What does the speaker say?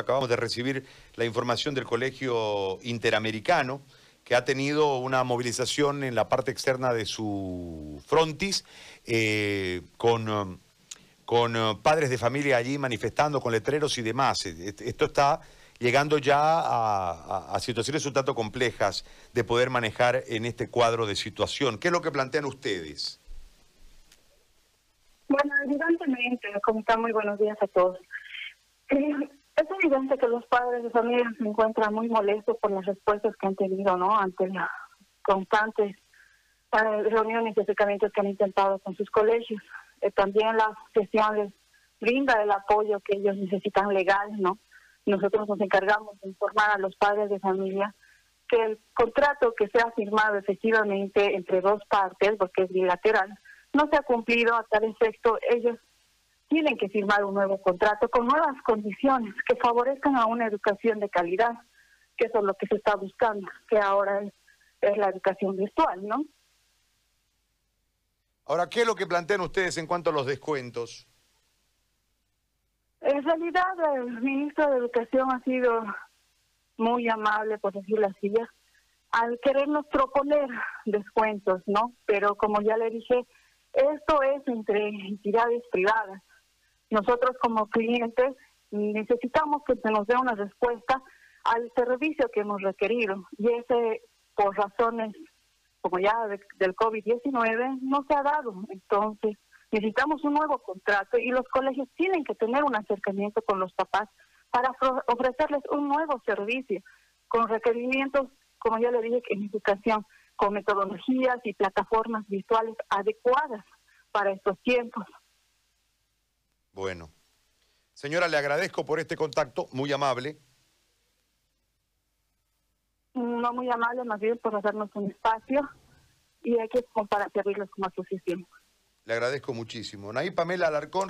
Acabamos de recibir la información del Colegio Interamericano que ha tenido una movilización en la parte externa de su frontis eh, con, con uh, padres de familia allí manifestando con letreros y demás. Eh, esto está llegando ya a, situaciones un tanto complejas de poder manejar en este cuadro de situación. ¿Qué es lo que plantean ustedes? Bueno, evidentemente, como están, muy buenos días a todos. Eh, es evidente que los padres de familia se encuentran muy molestos por las respuestas que han tenido, ¿no? Ante las constantes eh, reuniones y acercamientos que han intentado con sus colegios. Eh, también la gestión les brinda el apoyo que ellos necesitan legal, ¿no? Nosotros nos encargamos de informar a los padres de familia que el contrato que se ha firmado efectivamente entre dos partes, porque es bilateral, no se ha cumplido a tal efecto. Ellos tienen que firmar un nuevo contrato con nuevas condiciones que favorezcan a una educación de calidad, que eso es lo que se está buscando, que ahora es, es la educación virtual, ¿no? Ahora, ¿qué es lo que plantean ustedes en cuanto a los descuentos? En realidad, el ministro de Educación ha sido muy amable, por decirlo así, al querernos proponer descuentos, ¿no? Pero como ya le dije, esto es entre entidades privadas nosotros como clientes necesitamos que se nos dé una respuesta al servicio que hemos requerido y ese por razones como ya del COVID-19 no se ha dado. Entonces necesitamos un nuevo contrato y los colegios tienen que tener un acercamiento con los papás para ofrecerles un nuevo servicio con requerimientos, como ya le dije, en educación, con metodologías y plataformas virtuales adecuadas para estos tiempos. Bueno. Señora, le agradezco por este contacto, muy amable. No muy amable, más bien por hacernos un espacio y hay que para servirles como asociación. Le agradezco muchísimo. Naí Pamela Alarcón.